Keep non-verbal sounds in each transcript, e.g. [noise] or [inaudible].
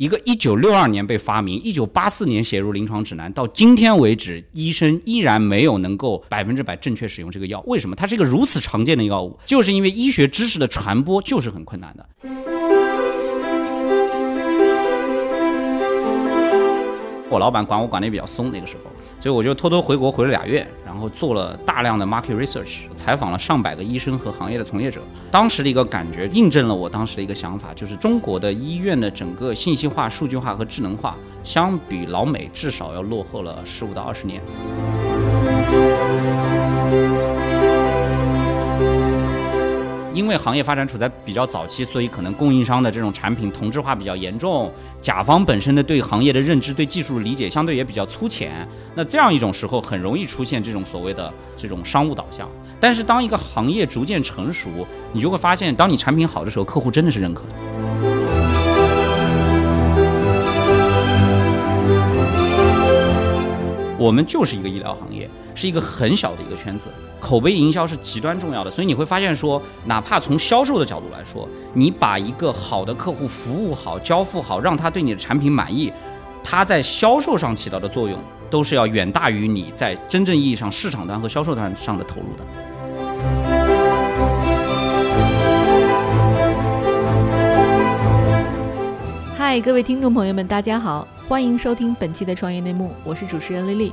一个一九六二年被发明，一九八四年写入临床指南，到今天为止，医生依然没有能够百分之百正确使用这个药。为什么？它是一个如此常见的药物，就是因为医学知识的传播就是很困难的。我老板管我管的比较松，那个时候，所以我就偷偷回国回了俩月，然后做了大量的 market research，采访了上百个医生和行业的从业者。当时的一个感觉印证了我当时的一个想法，就是中国的医院的整个信息化、数据化和智能化，相比老美至少要落后了十五到二十年。因为行业发展处在比较早期，所以可能供应商的这种产品同质化比较严重，甲方本身的对行业的认知、对技术的理解相对也比较粗浅。那这样一种时候，很容易出现这种所谓的这种商务导向。但是当一个行业逐渐成熟，你就会发现，当你产品好的时候，客户真的是认可的。我们就是一个医疗行业，是一个很小的一个圈子，口碑营销是极端重要的。所以你会发现说，哪怕从销售的角度来说，你把一个好的客户服务好、交付好，让他对你的产品满意，他在销售上起到的作用，都是要远大于你在真正意义上市场端和销售端上的投入的。嗨，各位听众朋友们，大家好。欢迎收听本期的创业内幕，我是主持人丽丽。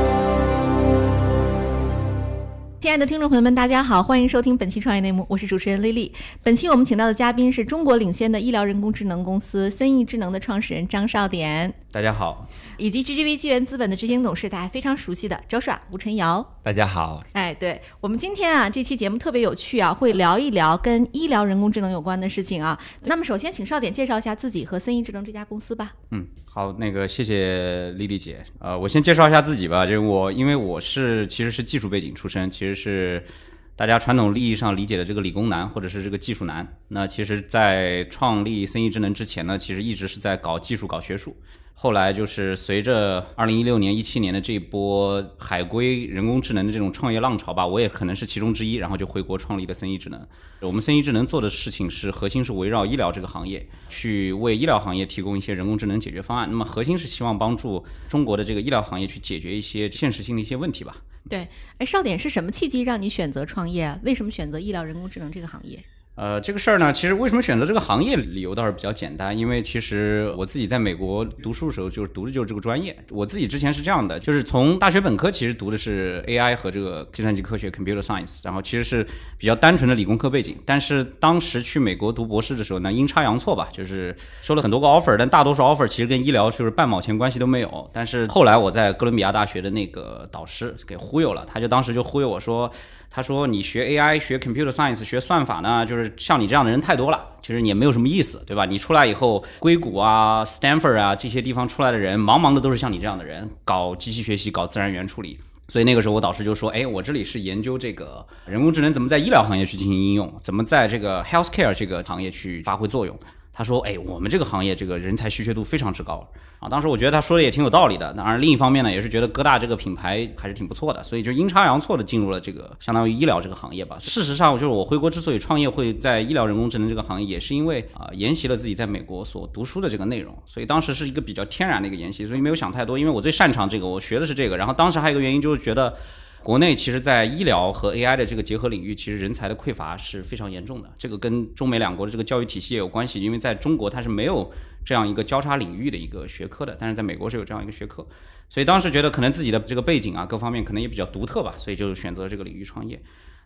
亲爱的听众朋友们，大家好，欢迎收听本期创业内幕，我是主持人丽丽。本期我们请到的嘉宾是中国领先的医疗人工智能公司森易智能的创始人张少典。大家好，以及 GGV 纪元资本的执行董事，大家非常熟悉的周爽、吴晨瑶。大家好，哎，对我们今天啊，这期节目特别有趣啊，会聊一聊跟医疗人工智能有关的事情啊。那么首先，请少典介绍一下自己和森易智能这家公司吧。嗯，好，那个谢谢丽丽姐。呃，我先介绍一下自己吧，就是我，因为我是其实是技术背景出身，其实是大家传统意义上理解的这个理工男或者是这个技术男。那其实，在创立森易智能之前呢，其实一直是在搞技术、搞学术。后来就是随着二零一六年、一七年的这一波海归人工智能的这种创业浪潮吧，我也可能是其中之一，然后就回国创立了森易智能。我们森易智能做的事情是核心是围绕医疗这个行业，去为医疗行业提供一些人工智能解决方案。那么核心是希望帮助中国的这个医疗行业去解决一些现实性的一些问题吧。对，哎，少典是什么契机让你选择创业？为什么选择医疗人工智能这个行业？呃，这个事儿呢，其实为什么选择这个行业，理由倒是比较简单，因为其实我自己在美国读书的时候，就是读的就是这个专业。我自己之前是这样的，就是从大学本科其实读的是 AI 和这个计算机科学 （Computer Science），然后其实是比较单纯的理工科背景。但是当时去美国读博士的时候呢，阴差阳错吧，就是收了很多个 offer，但大多数 offer 其实跟医疗就是半毛钱关系都没有。但是后来我在哥伦比亚大学的那个导师给忽悠了，他就当时就忽悠我说。他说：“你学 AI、学 Computer Science、学算法呢，就是像你这样的人太多了，其实你也没有什么意思，对吧？你出来以后，硅谷啊、Stanford 啊这些地方出来的人，茫茫的都是像你这样的人，搞机器学习、搞自然语言处理。所以那个时候，我导师就说：，哎，我这里是研究这个人工智能怎么在医疗行业去进行应用，怎么在这个 Healthcare 这个行业去发挥作用。他说：，哎，我们这个行业这个人才稀缺度非常之高。”啊，当时我觉得他说的也挺有道理的。当然，另一方面呢，也是觉得哥大这个品牌还是挺不错的，所以就阴差阳错的进入了这个相当于医疗这个行业吧。事实上，就是我回国之所以创业会在医疗人工智能这个行业，也是因为啊沿袭了自己在美国所读书的这个内容，所以当时是一个比较天然的一个沿袭，所以没有想太多。因为我最擅长这个，我学的是这个。然后当时还有一个原因就是觉得。国内其实，在医疗和 AI 的这个结合领域，其实人才的匮乏是非常严重的。这个跟中美两国的这个教育体系也有关系，因为在中国它是没有这样一个交叉领域的一个学科的，但是在美国是有这样一个学科。所以当时觉得可能自己的这个背景啊，各方面可能也比较独特吧，所以就选择这个领域创业。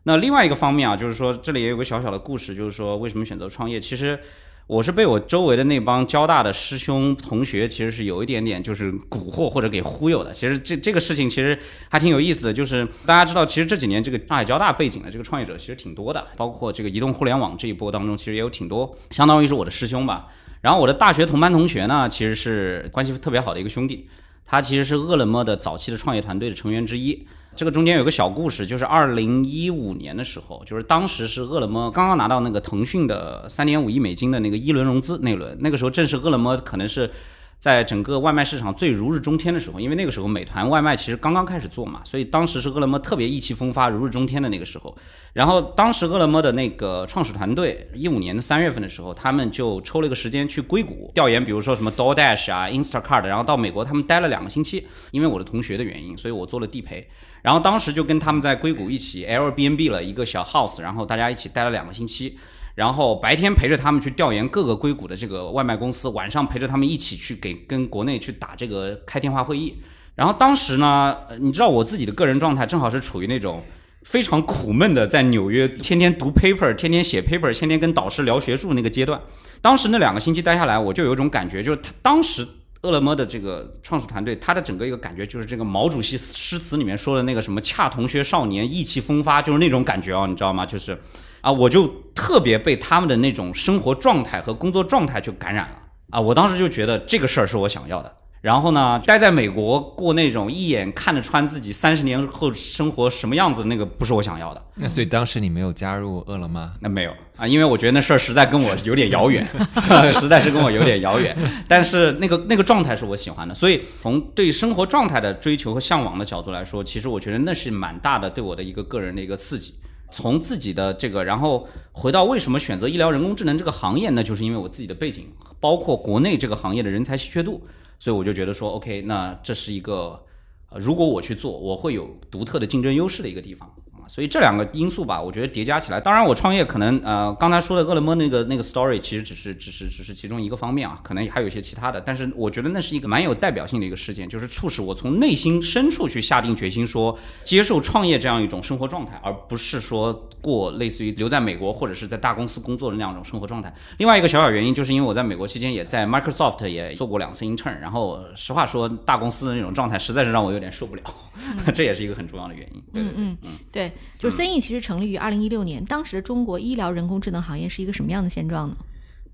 那另外一个方面啊，就是说这里也有个小小的故事，就是说为什么选择创业？其实。我是被我周围的那帮交大的师兄同学，其实是有一点点就是蛊惑或者给忽悠的。其实这这个事情其实还挺有意思的，就是大家知道，其实这几年这个上海交大背景的这个创业者其实挺多的，包括这个移动互联网这一波当中，其实也有挺多，相当于是我的师兄吧。然后我的大学同班同学呢，其实是关系特别好的一个兄弟，他其实是饿了么的早期的创业团队的成员之一。这个中间有个小故事，就是二零一五年的时候，就是当时是饿了么刚刚拿到那个腾讯的三点五亿美金的那个一轮融资那轮，那个时候正是饿了么可能是。在整个外卖市场最如日中天的时候，因为那个时候美团外卖其实刚刚开始做嘛，所以当时是饿了么特别意气风发、如日中天的那个时候。然后当时饿了么的那个创始团队，一五年的三月份的时候，他们就抽了一个时间去硅谷调研，比如说什么 DoorDash 啊、Instacart，然后到美国他们待了两个星期。因为我的同学的原因，所以我做了地陪。然后当时就跟他们在硅谷一起 Airbnb 了一个小 house，然后大家一起待了两个星期。然后白天陪着他们去调研各个硅谷的这个外卖公司，晚上陪着他们一起去给跟国内去打这个开电话会议。然后当时呢，你知道我自己的个人状态正好是处于那种非常苦闷的，在纽约天天读 paper，天天写 paper，天天跟导师聊学术那个阶段。当时那两个星期待下来，我就有一种感觉，就是他当时饿了么的这个创始团队，他的整个一个感觉就是这个毛主席诗词里面说的那个什么“恰同学少年，意气风发”，就是那种感觉哦，你知道吗？就是。啊，我就特别被他们的那种生活状态和工作状态就感染了啊！我当时就觉得这个事儿是我想要的。然后呢，待在美国过那种一眼看得穿自己三十年后生活什么样子，那个不是我想要的。那所以当时你没有加入饿了么？那没有啊，因为我觉得那事儿实在跟我有点遥远，[laughs] 实在是跟我有点遥远。但是那个那个状态是我喜欢的，所以从对生活状态的追求和向往的角度来说，其实我觉得那是蛮大的对我的一个个人的一个刺激。从自己的这个，然后回到为什么选择医疗人工智能这个行业，那就是因为我自己的背景，包括国内这个行业的人才稀缺度，所以我就觉得说，OK，那这是一个，呃，如果我去做，我会有独特的竞争优势的一个地方。所以这两个因素吧，我觉得叠加起来，当然我创业可能呃，刚才说的饿了么那个那个 story 其实只是只是只是其中一个方面啊，可能还有一些其他的，但是我觉得那是一个蛮有代表性的一个事件，就是促使我从内心深处去下定决心说接受创业这样一种生活状态，而不是说过类似于留在美国或者是在大公司工作的那样一种生活状态。另外一个小小原因就是因为我在美国期间也在 Microsoft 也做过两次 intern，然后实话说大公司的那种状态实在是让我有点受不了，[laughs] 这也是一个很重要的原因。嗯嗯嗯，对，就是 CE 其实。成立于二零一六年，当时的中国医疗人工智能行业是一个什么样的现状呢？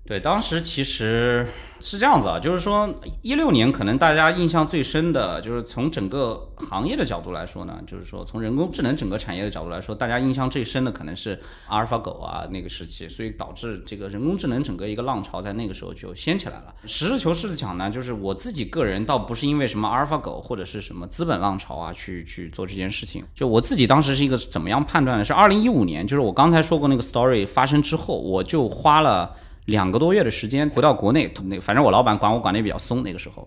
对，当时其实。是这样子啊，就是说一六年可能大家印象最深的就是从整个行业的角度来说呢，就是说从人工智能整个产业的角度来说，大家印象最深的可能是阿尔法狗啊那个时期，所以导致这个人工智能整个一个浪潮在那个时候就掀起来了。实事求是的讲呢，就是我自己个人倒不是因为什么阿尔法狗或者是什么资本浪潮啊去去做这件事情，就我自己当时是一个怎么样判断的？是二零一五年，就是我刚才说过那个 story 发生之后，我就花了。两个多月的时间回到国内，那反正我老板管我管的也比较松，那个时候，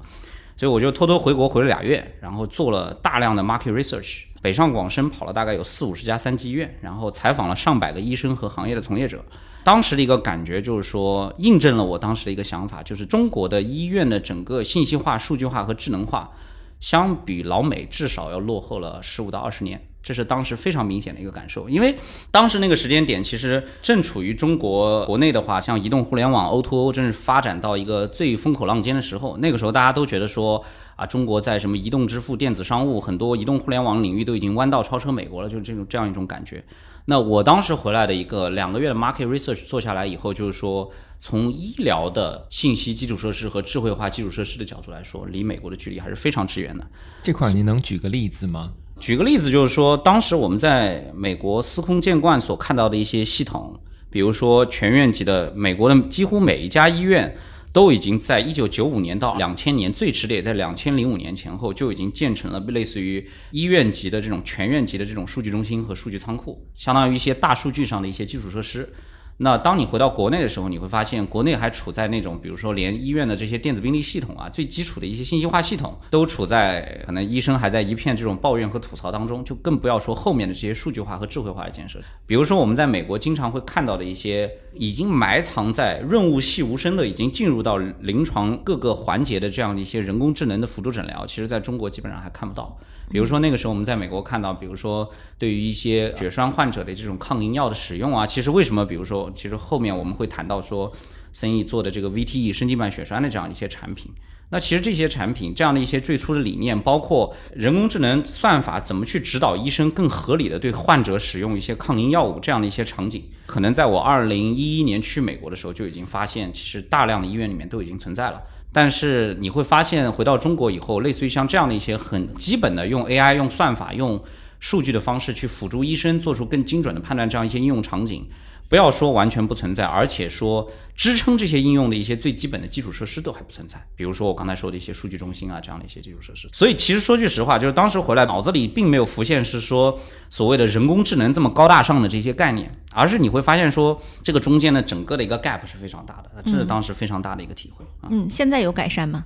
所以我就偷偷回国回了俩月，然后做了大量的 market research，北上广深跑了大概有四五十家三级医院，然后采访了上百个医生和行业的从业者。当时的一个感觉就是说，印证了我当时的一个想法，就是中国的医院的整个信息化、数据化和智能化，相比老美至少要落后了十五到二十年。这是当时非常明显的一个感受，因为当时那个时间点，其实正处于中国国内的话，像移动互联网 O2O 正是发展到一个最风口浪尖的时候。那个时候大家都觉得说，啊，中国在什么移动支付、电子商务，很多移动互联网领域都已经弯道超车美国了，就是这种这样一种感觉。那我当时回来的一个两个月的 market research 做下来以后，就是说，从医疗的信息基础设施和智慧化基础设施的角度来说，离美国的距离还是非常之远的。这块你能举个例子吗？举个例子，就是说，当时我们在美国司空见惯所看到的一些系统，比如说全院级的，美国的几乎每一家医院都已经在一九九五年到两千年，最迟的也在两千零五年前后就已经建成了类似于医院级的这种全院级的这种数据中心和数据仓库，相当于一些大数据上的一些基础设施。那当你回到国内的时候，你会发现国内还处在那种，比如说连医院的这些电子病历系统啊，最基础的一些信息化系统，都处在可能医生还在一片这种抱怨和吐槽当中，就更不要说后面的这些数据化和智慧化的建设。比如说我们在美国经常会看到的一些已经埋藏在润物细无声的，已经进入到临床各个环节的这样的一些人工智能的辅助诊疗，其实在中国基本上还看不到。比如说那个时候我们在美国看到，比如说对于一些血栓患者的这种抗凝药的使用啊，其实为什么？比如说，其实后面我们会谈到说，生意做的这个 VTE 生静脉血栓的这样一些产品，那其实这些产品这样的一些最初的理念，包括人工智能算法怎么去指导医生更合理的对患者使用一些抗凝药物这样的一些场景，可能在我二零一一年去美国的时候就已经发现，其实大量的医院里面都已经存在了。但是你会发现，回到中国以后，类似于像这样的一些很基本的用 AI、用算法、用数据的方式去辅助医生做出更精准的判断，这样一些应用场景。不要说完全不存在，而且说支撑这些应用的一些最基本的基础设施都还不存在。比如说我刚才说的一些数据中心啊，这样的一些基础设施。所以其实说句实话，就是当时回来脑子里并没有浮现是说所谓的人工智能这么高大上的这些概念，而是你会发现说这个中间的整个的一个 gap 是非常大的，这是当时非常大的一个体会啊。嗯，现在有改善吗？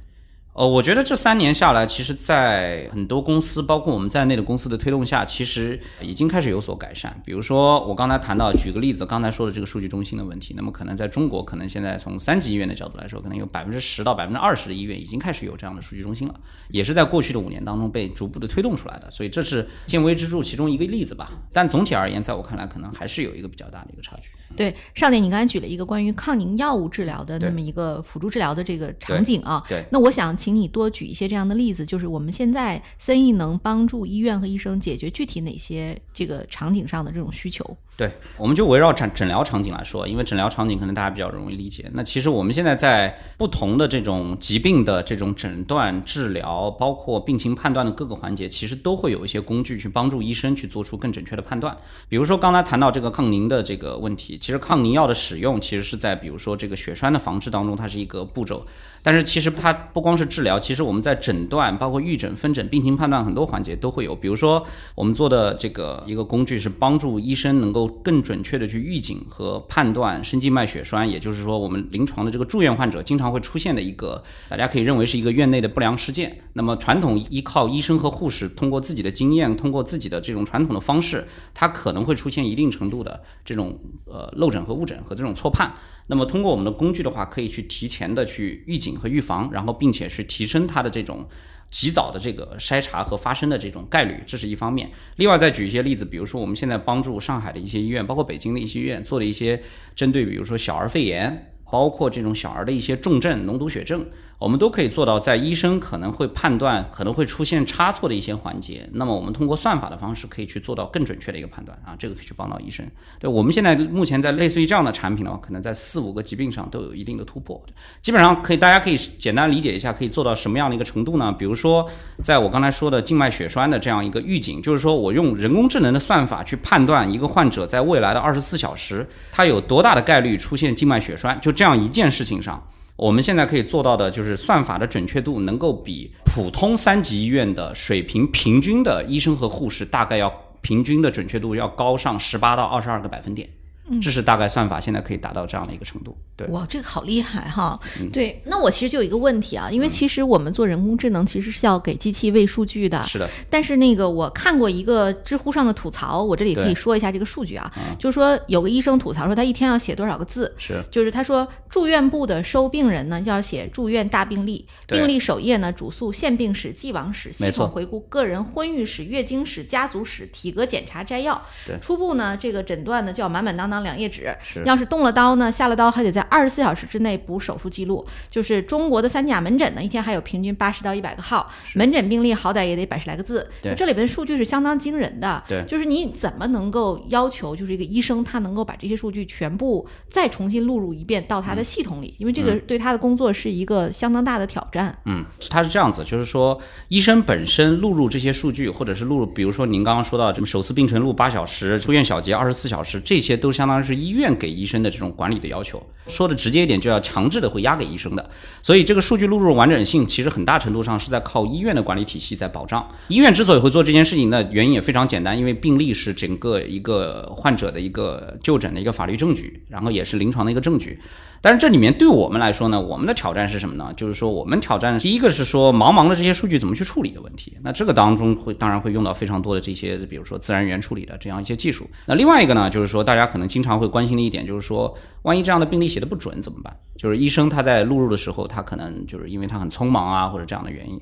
呃，我觉得这三年下来，其实，在很多公司，包括我们在内的公司的推动下，其实已经开始有所改善。比如说，我刚才谈到，举个例子，刚才说的这个数据中心的问题，那么可能在中国，可能现在从三级医院的角度来说，可能有百分之十到百分之二十的医院已经开始有这样的数据中心了，也是在过去的五年当中被逐步的推动出来的。所以这是见微知著其中一个例子吧。但总体而言，在我看来，可能还是有一个比较大的一个差距。对，上面你刚才举了一个关于抗凝药物治疗的那么一个辅助治疗的这个场景啊，对，那我想请你多举一些这样的例子，就是我们现在森意能帮助医院和医生解决具体哪些这个场景上的这种需求。对，我们就围绕诊诊疗场景来说，因为诊疗场景可能大家比较容易理解。那其实我们现在在不同的这种疾病的这种诊断、治疗，包括病情判断的各个环节，其实都会有一些工具去帮助医生去做出更准确的判断。比如说刚才谈到这个抗凝的这个问题，其实抗凝药的使用其实是在比如说这个血栓的防治当中，它是一个步骤。但是其实它不光是治疗，其实我们在诊断、包括预诊、分诊、病情判断很多环节都会有。比如说我们做的这个一个工具是帮助医生能够更准确的去预警和判断深静脉血栓，也就是说我们临床的这个住院患者经常会出现的一个，大家可以认为是一个院内的不良事件。那么传统依靠医生和护士通过自己的经验，通过自己的这种传统的方式，它可能会出现一定程度的这种呃漏诊和误诊和这种错判。那么通过我们的工具的话，可以去提前的去预警和预防，然后并且去提升它的这种及早的这个筛查和发生的这种概率，这是一方面。另外再举一些例子，比如说我们现在帮助上海的一些医院，包括北京的一些医院做的一些针对，比如说小儿肺炎，包括这种小儿的一些重症脓毒血症。我们都可以做到，在医生可能会判断可能会出现差错的一些环节，那么我们通过算法的方式可以去做到更准确的一个判断啊，这个可以去帮到医生。对我们现在目前在类似于这样的产品的话，可能在四五个疾病上都有一定的突破，基本上可以大家可以简单理解一下，可以做到什么样的一个程度呢？比如说，在我刚才说的静脉血栓的这样一个预警，就是说我用人工智能的算法去判断一个患者在未来的二十四小时，他有多大的概率出现静脉血栓，就这样一件事情上。我们现在可以做到的就是算法的准确度能够比普通三级医院的水平平均的医生和护士大概要平均的准确度要高上十八到二十二个百分点。这是大概算法现在可以达到这样的一个程度。对，哇，这个好厉害哈！对，那我其实就有一个问题啊，因为其实我们做人工智能其实是要给机器喂数据的。是的。但是那个我看过一个知乎上的吐槽，我这里可以说一下这个数据啊，就是说有个医生吐槽说他一天要写多少个字？是。就是他说住院部的收病人呢要写住院大病历，病历首页呢主诉现病史、既往史、系统回顾、个人婚育史、月经史、家族史、体格检查摘要。对。初步呢这个诊断呢就要满满当当。两页纸，要是动了刀呢，下了刀还得在二十四小时之内补手术记录。就是中国的三甲门诊呢，一天还有平均八十到一百个号，门诊病例好歹也得百十来个字。对，这里边数据是相当惊人的。对，就是你怎么能够要求，就是一个医生他能够把这些数据全部再重新录入一遍到他的系统里？因为这个对他的工作是一个相当大的挑战。嗯，他是这样子，就是说医生本身录入这些数据，或者是录入，比如说您刚刚说到什么首次病程录八小时，出院小结二十四小时，这些都相当于是医院给医生的这种管理的要求，说的直接一点，就要强制的会压给医生的。所以这个数据录入完整性，其实很大程度上是在靠医院的管理体系在保障。医院之所以会做这件事情的原因也非常简单，因为病历是整个一个患者的一个就诊的一个法律证据，然后也是临床的一个证据。但是这里面对我们来说呢，我们的挑战是什么呢？就是说我们挑战第一个是说茫茫的这些数据怎么去处理的问题。那这个当中会当然会用到非常多的这些，比如说自然语言处理的这样一些技术。那另外一个呢，就是说大家可能经常会关心的一点就是说，万一这样的病例写的不准怎么办？就是医生他在录入的时候，他可能就是因为他很匆忙啊或者这样的原因。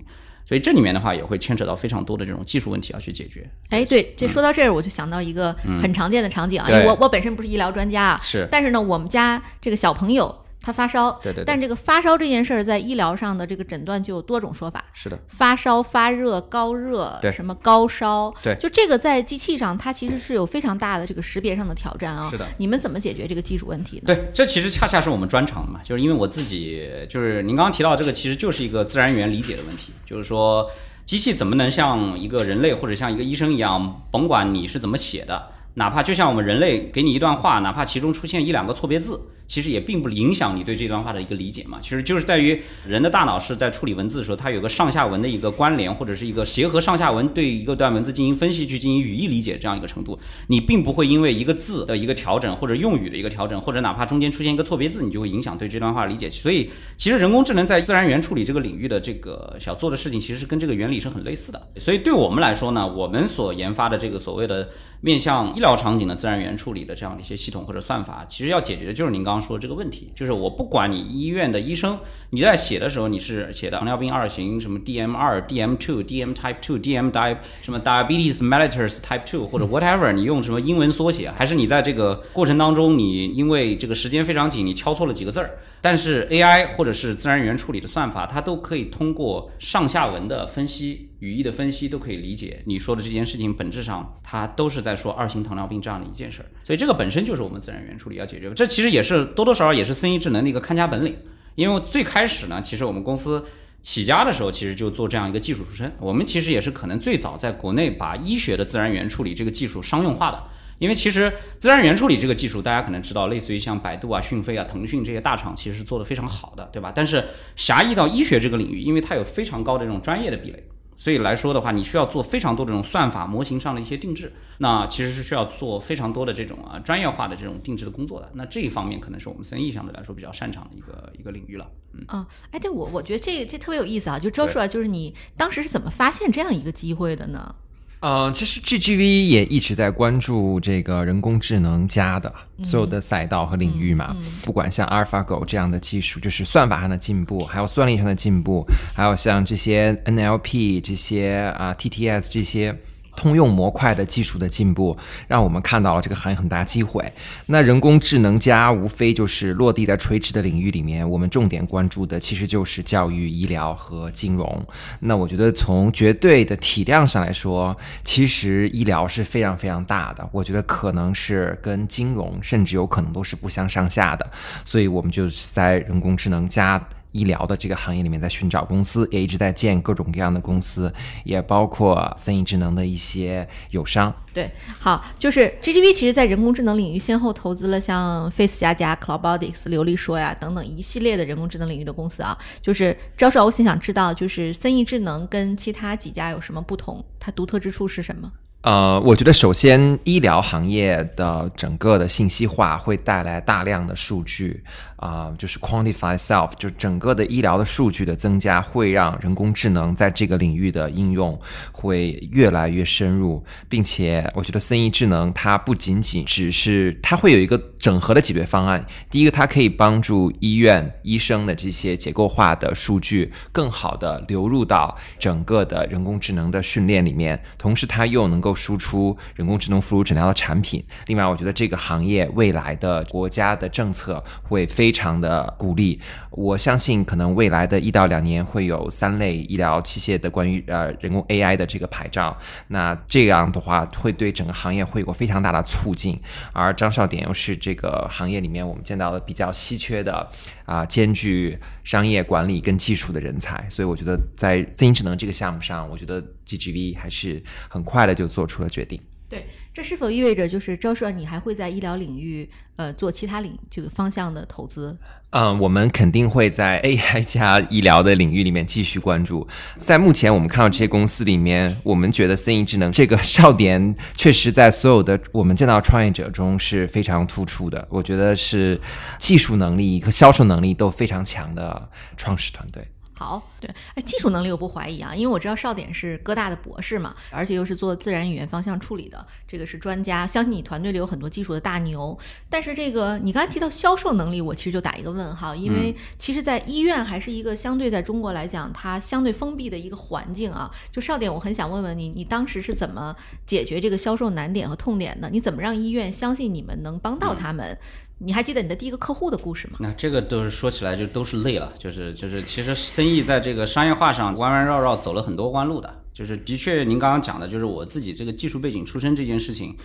所以这里面的话也会牵扯到非常多的这种技术问题要去解决。哎，对，这说到这儿我就想到一个很常见的场景啊，因为我我本身不是医疗专家啊，是，但是呢，我们家这个小朋友。他发烧，对对，但这个发烧这件事儿在医疗上的这个诊断就有多种说法。是的，发烧、发热、高热，对，什么高烧，对，就这个在机器上它其实是有非常大的这个识别上的挑战啊。是的，你们怎么解决这个技术问题呢？对，这其实恰恰是我们专长嘛，就是因为我自己就是您刚刚提到这个，其实就是一个自然语言理解的问题，就是说。机器怎么能像一个人类或者像一个医生一样，甭管你是怎么写的，哪怕就像我们人类给你一段话，哪怕其中出现一两个错别字。其实也并不影响你对这段话的一个理解嘛，其实就是在于人的大脑是在处理文字的时候，它有个上下文的一个关联，或者是一个结合上下文对一个段文字进行分析，去进行语义理解这样一个程度。你并不会因为一个字的一个调整，或者用语的一个调整，或者哪怕中间出现一个错别字，你就会影响对这段话理解。所以，其实人工智能在自然语言处理这个领域的这个想做的事情，其实是跟这个原理是很类似的。所以，对我们来说呢，我们所研发的这个所谓的面向医疗场景的自然语言处理的这样的一些系统或者算法，其实要解决的就是您刚刚说的这个问题。就是我不管你医院的医生，你在写的时候你是写的糖尿病二型什么 DM 二 DM two DM type two DM di 什么 diabetes mellitus type two 或者 [laughs] whatever，你用什么英文缩写，还是你在这个过程当中你因为这个时间非常紧，你敲错了几个字儿，但是 AI 或者是自然语言处理的算法，它都可以通过上下文的分析、语义的分析，都可以理解你说的这件事情本质上它都是在说二型糖尿病这样的一件事儿，所以这个本身就是我们自然语言处理要解决的，这其实也是多多少少也是。生意智能的一个看家本领，因为最开始呢，其实我们公司起家的时候，其实就做这样一个技术出身。我们其实也是可能最早在国内把医学的自然语言处理这个技术商用化的。因为其实自然语言处理这个技术，大家可能知道，类似于像百度啊、讯飞啊、腾讯这些大厂，其实是做的非常好的，对吧？但是狭义到医学这个领域，因为它有非常高的这种专业的壁垒。所以来说的话，你需要做非常多这种算法模型上的一些定制，那其实是需要做非常多的这种啊专业化的这种定制的工作的。那这一方面可能是我们生意相对来说比较擅长的一个一个领域了。嗯啊，哎，对我我觉得这这特别有意思啊，就招出来就是你当时是怎么发现这样一个机会的呢？呃，其实 GGV 也一直在关注这个人工智能加的所有的赛道和领域嘛，不管像阿尔法狗这样的技术，就是算法上的进步，还有算力上的进步，还有像这些 NLP 这些啊 TTS 这些。通用模块的技术的进步，让我们看到了这个行业很大机会。那人工智能加无非就是落地在垂直的领域里面，我们重点关注的其实就是教育、医疗和金融。那我觉得从绝对的体量上来说，其实医疗是非常非常大的。我觉得可能是跟金融甚至有可能都是不相上下的。所以我们就在人工智能加。医疗的这个行业里面，在寻找公司，也一直在建各种各样的公司，也包括森艺智能的一些友商。对，好，就是 GGV 其实在人工智能领域先后投资了像 Face 加加、Cloudics、流利说呀等等一系列的人工智能领域的公司啊。就是赵少，我想想知道，就是森艺智能跟其他几家有什么不同？它独特之处是什么？呃，我觉得首先医疗行业的整个的信息化会带来大量的数据啊，就是 quantify self，就整个的医疗的数据的增加，会让人工智能在这个领域的应用会越来越深入，并且我觉得森艺智能它不仅仅只是它会有一个整合的解决方案。第一个，它可以帮助医院医生的这些结构化的数据更好的流入到整个的人工智能的训练里面，同时它又能够。输出人工智能辅助诊疗的产品。另外，我觉得这个行业未来的国家的政策会非非常的鼓励。我相信，可能未来的一到两年会有三类医疗器械的关于呃人工 AI 的这个牌照。那这样的话，会对整个行业会有个非常大的促进。而张少典又是这个行业里面我们见到的比较稀缺的啊，兼具商业管理跟技术的人才。所以，我觉得在自行智能这个项目上，我觉得 GGV 还是很快的就做。出了决定，对，这是否意味着就是招硕，你还会在医疗领域呃做其他领这个方向的投资？嗯，我们肯定会在 [laughs] AI 加医疗的领域里面继续关注。在目前我们看到这些公司里面，我们觉得森艺智能这个少点确实在所有的我们见到创业者中是非常突出的。我觉得是技术能力和销售能力都非常强的创始团队。好，对，哎，技术能力我不怀疑啊，因为我知道少典是哥大的博士嘛，而且又是做自然语言方向处理的，这个是专家，相信你团队里有很多技术的大牛。但是这个你刚才提到销售能力，我其实就打一个问号，因为其实，在医院还是一个相对在中国来讲，它相对封闭的一个环境啊。就少典，我很想问问你，你当时是怎么解决这个销售难点和痛点的？你怎么让医院相信你们能帮到他们？你还记得你的第一个客户的故事吗？那这个都是说起来就都是累了，就是就是，其实生意在这个商业化上弯弯绕绕走了很多弯路的。就是的确，您刚刚讲的，就是我自己这个技术背景出身这件事情，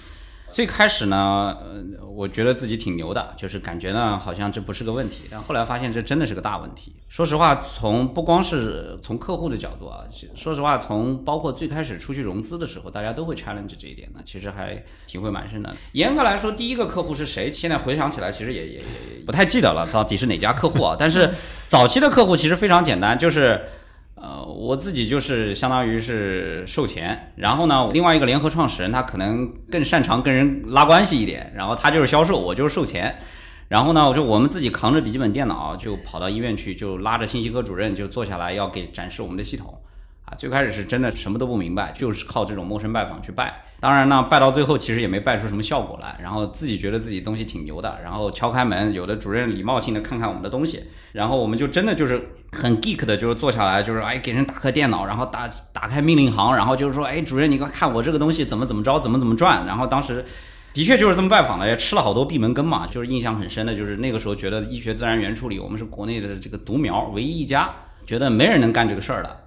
最开始呢，呃，我觉得自己挺牛的，就是感觉呢好像这不是个问题，但后来发现这真的是个大问题。说实话，从不光是从客户的角度啊，说实话，从包括最开始出去融资的时候，大家都会 challenge 这一点呢，其实还体会蛮深的。严格来说，第一个客户是谁？现在回想起来，其实也也也不太记得了，到底是哪家客户啊？但是早期的客户其实非常简单，就是。呃，我自己就是相当于是售前，然后呢，另外一个联合创始人他可能更擅长跟人拉关系一点，然后他就是销售，我就是售前，然后呢，我就我们自己扛着笔记本电脑就跑到医院去，就拉着信息科主任就坐下来要给展示我们的系统，最开始是真的什么都不明白，就是靠这种陌生拜访去拜。当然呢，拜到最后其实也没拜出什么效果来，然后自己觉得自己东西挺牛的，然后敲开门，有的主任礼貌性的看看我们的东西，然后我们就真的就是很 geek 的，就是坐下来，就是哎给人打开电脑，然后打打开命令行，然后就是说，哎主任你快看我这个东西怎么怎么着，怎么怎么转，然后当时的确就是这么拜访的，也吃了好多闭门羹嘛，就是印象很深的，就是那个时候觉得医学自然原处理我们是国内的这个独苗，唯一一家，觉得没人能干这个事儿的。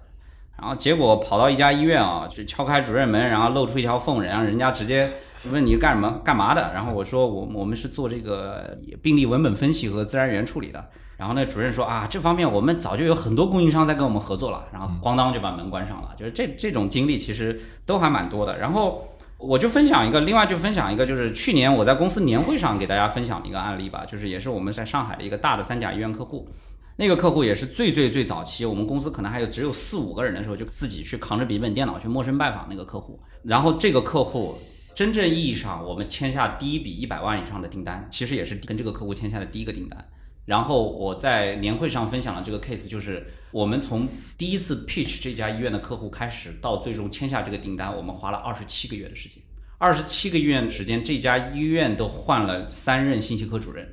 然后结果跑到一家医院啊，就敲开主任门，然后露出一条缝，然后人家直接问你干什么、干嘛的。然后我说我我们是做这个病例文本分析和自然语言处理的。然后那主任说啊，这方面我们早就有很多供应商在跟我们合作了。然后咣当就把门关上了。就是这这种经历其实都还蛮多的。然后我就分享一个，另外就分享一个，就是去年我在公司年会上给大家分享的一个案例吧，就是也是我们在上海的一个大的三甲医院客户。那个客户也是最最最早期，我们公司可能还有只有四五个人的时候，就自己去扛着笔记本电脑去陌生拜访那个客户。然后这个客户真正意义上我们签下第一笔一百万以上的订单，其实也是跟这个客户签下的第一个订单。然后我在年会上分享了这个 case，就是我们从第一次 pitch 这家医院的客户开始，到最终签下这个订单，我们花了二十七个月的时间。二十七个月时间，这家医院都换了三任信息科主任，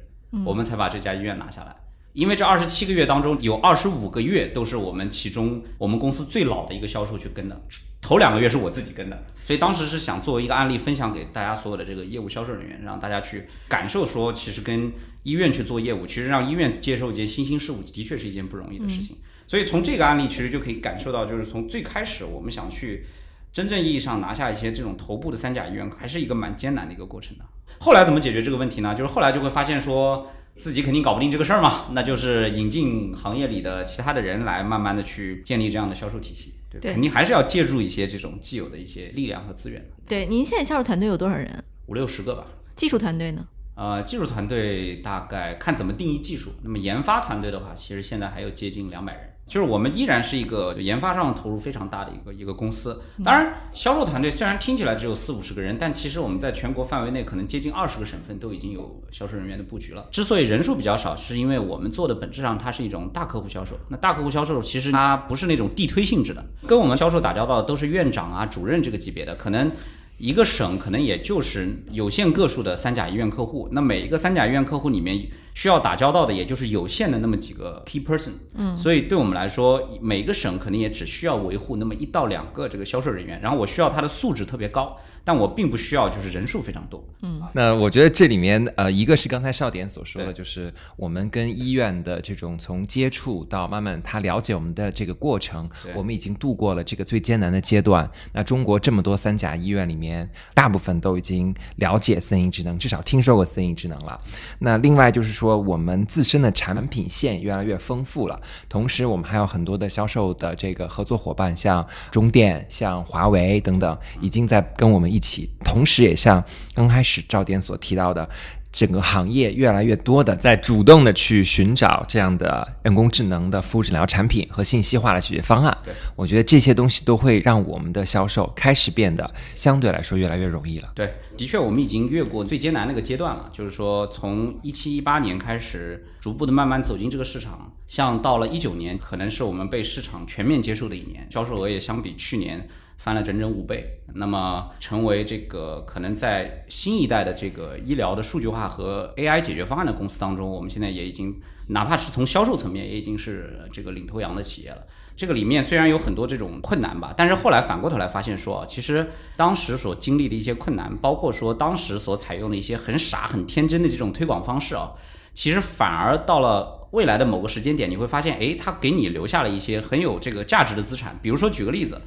我们才把这家医院拿下来。因为这二十七个月当中，有二十五个月都是我们其中我们公司最老的一个销售去跟的，头两个月是我自己跟的，所以当时是想作为一个案例分享给大家所有的这个业务销售人员，让大家去感受说，其实跟医院去做业务，其实让医院接受一件新兴事物，的确是一件不容易的事情。所以从这个案例其实就可以感受到，就是从最开始我们想去真正意义上拿下一些这种头部的三甲医院，还是一个蛮艰难的一个过程的。后来怎么解决这个问题呢？就是后来就会发现说。自己肯定搞不定这个事儿嘛，那就是引进行业里的其他的人来，慢慢的去建立这样的销售体系。对，肯定还是要借助一些这种既有的一些力量和资源。对，您现在销售团队有多少人？五六十个吧。技术团队呢？呃，技术团队大概看怎么定义技术。那么研发团队的话，其实现在还有接近两百人。就是我们依然是一个研发上投入非常大的一个一个公司。当然，销售团队虽然听起来只有四五十个人，但其实我们在全国范围内可能接近二十个省份都已经有销售人员的布局了。之所以人数比较少，是因为我们做的本质上它是一种大客户销售。那大客户销售其实它不是那种地推性质的，跟我们销售打交道的都是院长啊、主任这个级别的，可能。一个省可能也就是有限个数的三甲医院客户，那每一个三甲医院客户里面需要打交道的也就是有限的那么几个 key person，嗯，所以对我们来说，每个省可能也只需要维护那么一到两个这个销售人员，然后我需要他的素质特别高。但我并不需要，就是人数非常多。嗯，那我觉得这里面呃，一个是刚才少典所说的，就是我们跟医院的这种从接触到慢慢他了解我们的这个过程，我们已经度过了这个最艰难的阶段。那中国这么多三甲医院里面，大部分都已经了解森林智能，至少听说过森林智能了。那另外就是说，说我们自身的产品线越来越丰富了，同时我们还有很多的销售的这个合作伙伴，像中电、像华为等等，已经在跟我们。一起，同时也像刚开始赵店所提到的，整个行业越来越多的在主动的去寻找这样的人工智能的服务诊疗产品和信息化的解决方案。对，我觉得这些东西都会让我们的销售开始变得相对来说越来越容易了。对，的确，我们已经越过最艰难那个阶段了。就是说，从一七一八年开始，逐步的慢慢走进这个市场，像到了一九年，可能是我们被市场全面接受的一年，销售额也相比去年。翻了整整五倍，那么成为这个可能在新一代的这个医疗的数据化和 AI 解决方案的公司当中，我们现在也已经，哪怕是从销售层面，也已经是这个领头羊的企业了。这个里面虽然有很多这种困难吧，但是后来反过头来发现说，其实当时所经历的一些困难，包括说当时所采用的一些很傻、很天真的这种推广方式啊，其实反而到了未来的某个时间点，你会发现，哎，它给你留下了一些很有这个价值的资产。比如说举个例子。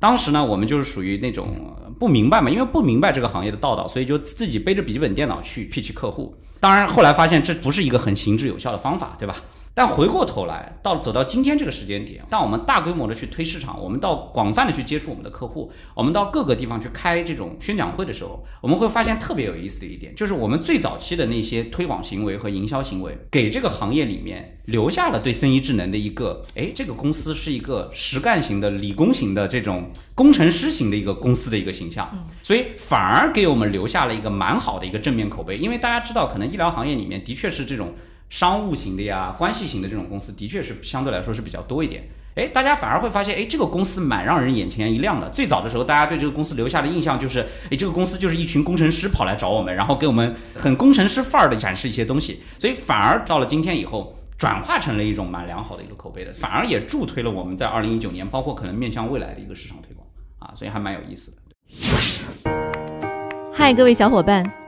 当时呢，我们就是属于那种不明白嘛，因为不明白这个行业的道道，所以就自己背着笔记本电脑去 pitch 客户。当然，后来发现这不是一个很行之有效的方法，对吧？但回过头来，到走到今天这个时间点，当我们大规模的去推市场，我们到广泛的去接触我们的客户，我们到各个地方去开这种宣讲会的时候，我们会发现特别有意思的一点，就是我们最早期的那些推广行为和营销行为，给这个行业里面留下了对森一智能的一个，哎，这个公司是一个实干型的、理工型的这种工程师型的一个公司的一个形象，所以反而给我们留下了一个蛮好的一个正面口碑，因为大家知道，可能医疗行业里面的确是这种。商务型的呀，关系型的这种公司，的确是相对来说是比较多一点。哎，大家反而会发现，哎，这个公司蛮让人眼前一亮的。最早的时候，大家对这个公司留下的印象就是，哎，这个公司就是一群工程师跑来找我们，然后给我们很工程师范儿的展示一些东西。所以反而到了今天以后，转化成了一种蛮良好的一个口碑的，反而也助推了我们在二零一九年，包括可能面向未来的一个市场推广啊，所以还蛮有意思的。嗨，各位小伙伴，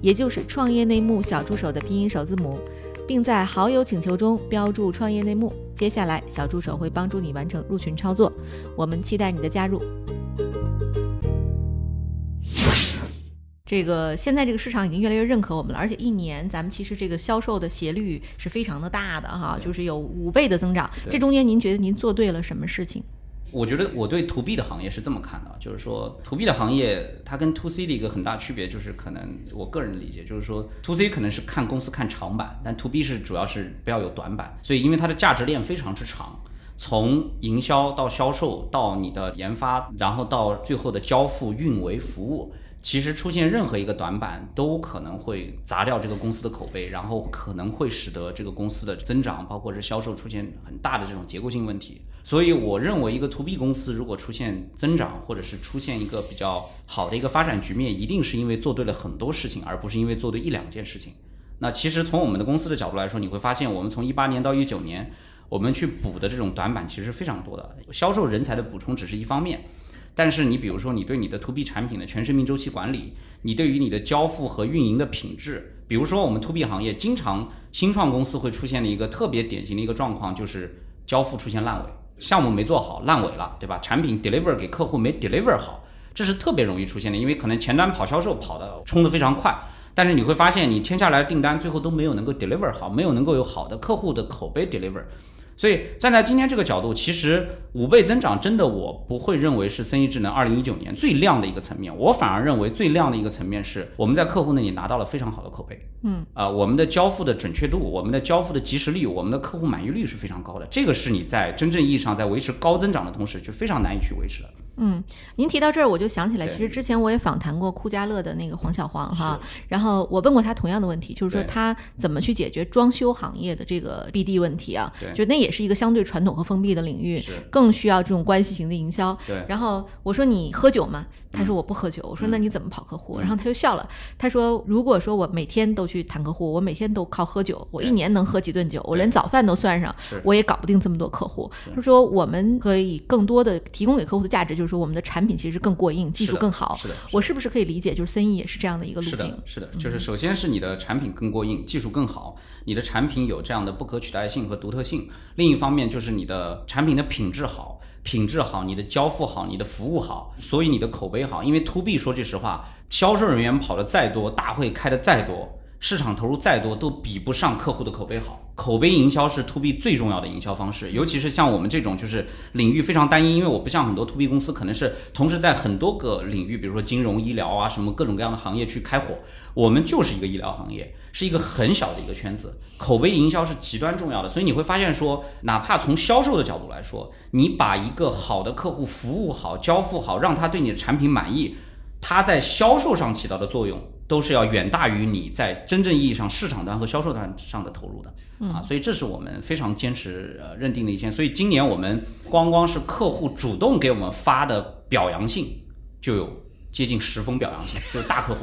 也就是创业内幕小助手的拼音首字母，并在好友请求中标注“创业内幕”。接下来，小助手会帮助你完成入群操作。我们期待你的加入。这个现在这个市场已经越来越认可我们了，而且一年咱们其实这个销售的斜率是非常的大的哈，就是有五倍的增长。这中间您觉得您做对了什么事情？我觉得我对 to B 的行业是这么看的，就是说 to B 的行业它跟 to C 的一个很大区别，就是可能我个人理解就是说 to C 可能是看公司看长板，但 to B 是主要是不要有短板，所以因为它的价值链非常之长，从营销到销售到你的研发，然后到最后的交付、运维、服务。其实出现任何一个短板，都可能会砸掉这个公司的口碑，然后可能会使得这个公司的增长，包括是销售出现很大的这种结构性问题。所以，我认为一个 to B 公司如果出现增长，或者是出现一个比较好的一个发展局面，一定是因为做对了很多事情，而不是因为做对一两件事情。那其实从我们的公司的角度来说，你会发现，我们从一八年到一九年，我们去补的这种短板其实是非常多的。销售人才的补充只是一方面。但是你比如说，你对你的 to B 产品的全生命周期管理，你对于你的交付和运营的品质，比如说我们 to B 行业经常新创公司会出现的一个特别典型的一个状况，就是交付出现烂尾，项目没做好烂尾了，对吧？产品 deliver 给客户没 deliver 好，这是特别容易出现的，因为可能前端跑销售跑的冲得非常快，但是你会发现你签下来的订单最后都没有能够 deliver 好，没有能够有好的客户的口碑 deliver。所以站在今天这个角度，其实五倍增长真的我不会认为是生意智能二零一九年最亮的一个层面，我反而认为最亮的一个层面是我们在客户那里拿到了非常好的口碑。嗯，啊，我们的交付的准确度，我们的交付的及时率，我们的客户满意率是非常高的。这个是你在真正意义上在维持高增长的同时，就非常难以去维持的。嗯，您提到这儿，我就想起来，其实之前我也访谈过酷家乐的那个黄小黄哈，然后我问过他同样的问题，就是说他怎么去解决装修行业的这个 BD 问题啊？就那也是一个相对传统和封闭的领域，更需要这种关系型的营销。对。然后我说你喝酒吗？他说我不喝酒。我说那你怎么跑客户？然后他就笑了。他说如果说我每天都去谈客户，我每天都靠喝酒，我一年能喝几顿酒？我连早饭都算上，我也搞不定这么多客户。他说我们可以更多的提供给客户的价值，就是说我们的产品其实更过硬，技术更好。是的。我是不是可以理解，就是森一也是这样的一个路径？是的，是的，就是首先是你的产品更过硬，技术更好，你的产品有这样的不可取代性和独特性。另一方面就是你的产品的品质好。品质好，你的交付好，你的服务好，所以你的口碑好。因为 to B 说句实话，销售人员跑的再多，大会开的再多，市场投入再多，都比不上客户的口碑好。口碑营销是 to B 最重要的营销方式，尤其是像我们这种就是领域非常单一，因为我不像很多 to B 公司，可能是同时在很多个领域，比如说金融、医疗啊，什么各种各样的行业去开火。我们就是一个医疗行业，是一个很小的一个圈子，口碑营销是极端重要的。所以你会发现说，哪怕从销售的角度来说，你把一个好的客户服务好、交付好，让他对你的产品满意，他在销售上起到的作用。都是要远大于你在真正意义上市场端和销售端上的投入的啊，所以这是我们非常坚持呃认定的一件。所以今年我们光光是客户主动给我们发的表扬信就有接近十封表扬信，[laughs] 就是大客户，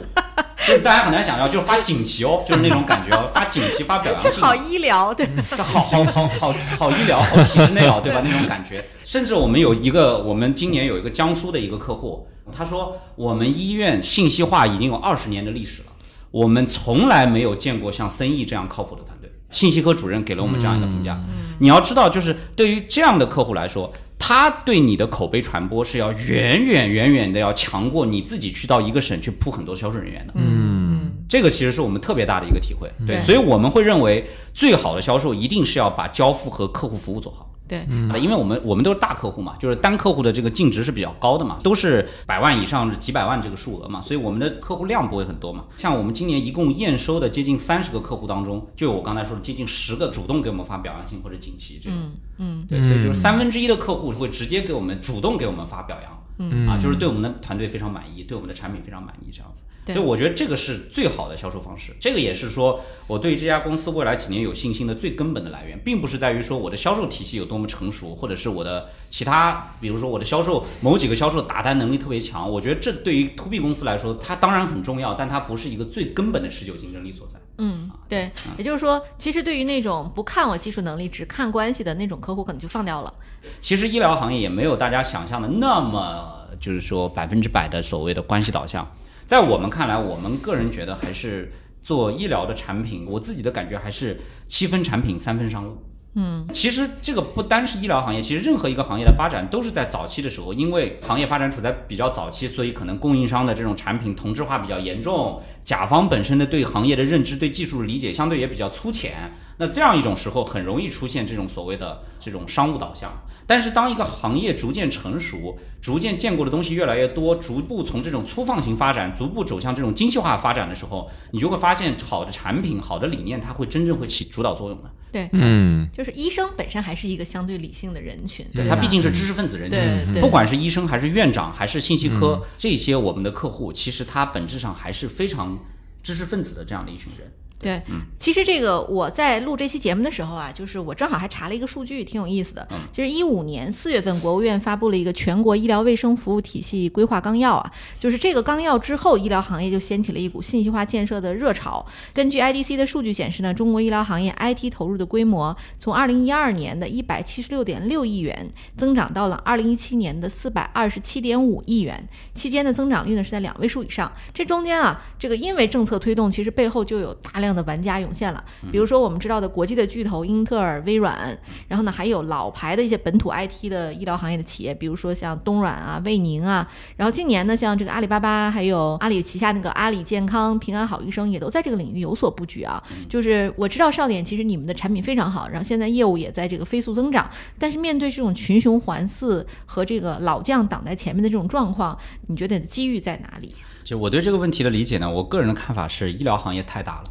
就是大家很难想象，就是发锦旗哦，就是那种感觉哦，[laughs] 发锦旗发表扬信，这好医疗，对，这好好好好好医疗，好体制内哦，对吧？那种感觉。甚至我们有一个，我们今年有一个江苏的一个客户，他说我们医院信息化已经有二十年的历史了，我们从来没有见过像森意这样靠谱的团队。信息科主任给了我们这样一个评价。你要知道，就是对于这样的客户来说，他对你的口碑传播是要远远远远的要强过你自己去到一个省去铺很多销售人员的。嗯，这个其实是我们特别大的一个体会。对，所以我们会认为最好的销售一定是要把交付和客户服务做好。对，啊，因为我们我们都是大客户嘛，就是单客户的这个净值是比较高的嘛，都是百万以上、几百万这个数额嘛，所以我们的客户量不会很多嘛。像我们今年一共验收的接近三十个客户当中，就有我刚才说的接近十个主动给我们发表扬信或者锦旗这种。嗯嗯对，所以就是三分之一的客户会直接给我们主动给我们发表扬。嗯啊，就是对我们的团队非常满意，对我们的产品非常满意，这样子。对所以我觉得这个是最好的销售方式，这个也是说我对这家公司未来几年有信心的最根本的来源，并不是在于说我的销售体系有多么成熟，或者是我的其他，比如说我的销售某几个销售打单能力特别强。我觉得这对于 to B 公司来说，它当然很重要，但它不是一个最根本的持久竞争力所在。嗯，对，也就是说，其实对于那种不看我技术能力，只看关系的那种客户，可能就放掉了。其实医疗行业也没有大家想象的那么，就是说百分之百的所谓的关系导向。在我们看来，我们个人觉得还是做医疗的产品，我自己的感觉还是七分产品三分商务。嗯，其实这个不单是医疗行业，其实任何一个行业的发展都是在早期的时候，因为行业发展处在比较早期，所以可能供应商的这种产品同质化比较严重，甲方本身的对行业的认知、对技术的理解相对也比较粗浅。那这样一种时候，很容易出现这种所谓的这种商务导向。但是当一个行业逐渐成熟，逐渐见过的东西越来越多，逐步从这种粗放型发展，逐步走向这种精细化发展的时候，你就会发现，好的产品、好的理念，它会真正会起主导作用的。对，嗯，就是医生本身还是一个相对理性的人群，对，他毕竟是知识分子人群，对。对不管是医生还是院长还是信息科、这些，我们的客户其实他本质上还是非常知识分子的这样的一群人。对，其实这个我在录这期节目的时候啊，就是我正好还查了一个数据，挺有意思的。就是一五年四月份，国务院发布了一个全国医疗卫生服务体系规划纲要啊，就是这个纲要之后，医疗行业就掀起了一股信息化建设的热潮。根据 IDC 的数据显示呢，中国医疗行业 IT 投入的规模从二零一二年的一百七十六点六亿元，增长到了二零一七年的四百二十七点五亿元，期间的增长率呢是在两位数以上。这中间啊，这个因为政策推动，其实背后就有大量的玩家涌现了。比如说我们知道的国际的巨头英特尔、微软，然后呢还有老牌的一些本土 IT 的医疗行业的企业，比如说像东软啊、卫宁啊。然后今年呢，像这个阿里巴巴，还有阿里旗下那个阿里健康、平安好医生，也都在这个领域有所布局啊。就是我知道少点，其实你们的产品非常好，然后现在业务也在这个飞速增长。但是面对这种群雄环伺和这个老将挡在前面的这种状况，你觉得你的机遇在哪里？就我对这个问题的理解呢，我个人的看法是，医疗行业太大了。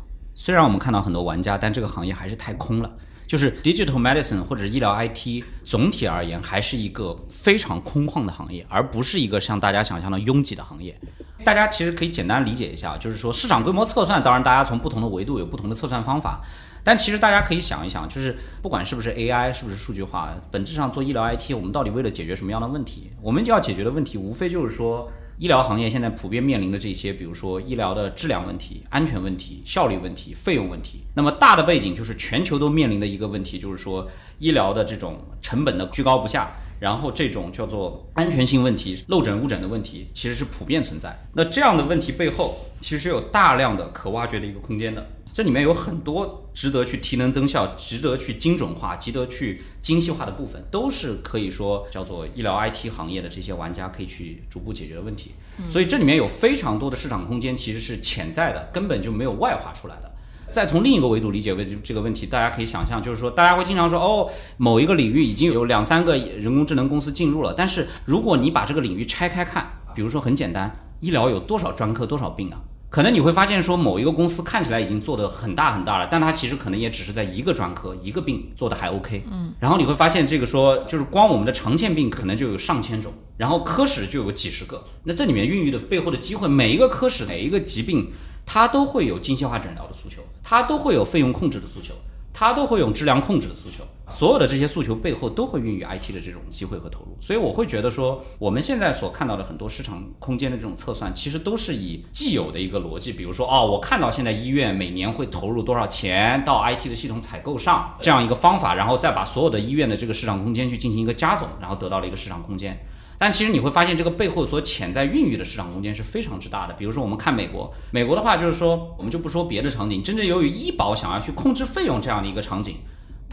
虽然我们看到很多玩家，但这个行业还是太空了。就是 digital medicine 或者医疗 IT，总体而言还是一个非常空旷的行业，而不是一个像大家想象的拥挤的行业。大家其实可以简单理解一下，就是说市场规模测算，当然大家从不同的维度有不同的测算方法，但其实大家可以想一想，就是不管是不是 AI，是不是数据化，本质上做医疗 IT，我们到底为了解决什么样的问题？我们就要解决的问题，无非就是说。医疗行业现在普遍面临的这些，比如说医疗的质量问题、安全问题、效率问题、费用问题。那么大的背景就是全球都面临的一个问题，就是说医疗的这种成本的居高不下，然后这种叫做安全性问题、漏诊误诊的问题，其实是普遍存在。那这样的问题背后，其实有大量的可挖掘的一个空间的。这里面有很多值得去提能增效、值得去精准化、值得去精细化的部分，都是可以说叫做医疗 IT 行业的这些玩家可以去逐步解决的问题。所以这里面有非常多的市场空间，其实是潜在的，根本就没有外化出来的。再从另一个维度理解问这个问题，大家可以想象，就是说，大家会经常说，哦，某一个领域已经有两三个人工智能公司进入了，但是如果你把这个领域拆开看，比如说很简单，医疗有多少专科、多少病啊？可能你会发现说，某一个公司看起来已经做得很大很大了，但它其实可能也只是在一个专科、一个病做的还 OK。嗯，然后你会发现，这个说就是光我们的常见病可能就有上千种，然后科室就有几十个。那这里面孕育的背后的机会，每一个科室、每一个疾病，它都会有精细化诊疗的诉求，它都会有费用控制的诉求，它都会有质量控制的诉求。所有的这些诉求背后都会孕育 IT 的这种机会和投入。所以我会觉得说，我们现在所看到的很多市场空间的这种测算，其实都是以既有的一个逻辑，比如说哦，我看到现在医院每年会投入多少钱到 IT 的系统采购上这样一个方法，然后再把所有的医院的这个市场空间去进行一个加总，然后得到了一个市场空间。但其实你会发现，这个背后所潜在孕育的市场空间是非常之大的。比如说，我们看美国，美国的话就是说，我们就不说别的场景，真正由于医保想要去控制费用这样的一个场景，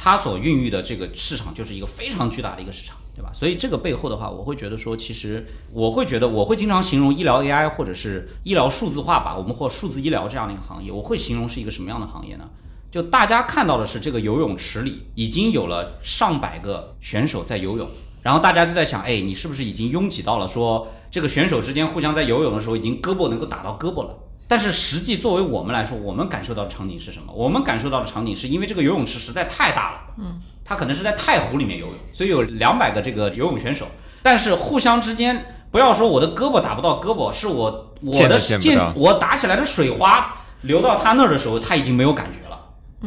它所孕育的这个市场就是一个非常巨大的一个市场，对吧？所以这个背后的话，我会觉得说，其实我会觉得，我会经常形容医疗 AI 或者是医疗数字化吧，我们或数字医疗这样的一个行业，我会形容是一个什么样的行业呢？就大家看到的是，这个游泳池里已经有了上百个选手在游泳。然后大家就在想，哎，你是不是已经拥挤到了说这个选手之间互相在游泳的时候，已经胳膊能够打到胳膊了？但是实际作为我们来说，我们感受到的场景是什么？我们感受到的场景是因为这个游泳池实在太大了，嗯，它可能是在太湖里面游泳，所以有两百个这个游泳选手，但是互相之间不要说我的胳膊打不到胳膊，是我我的剑我打起来的水花流到他那儿的时候，他已经没有感觉了。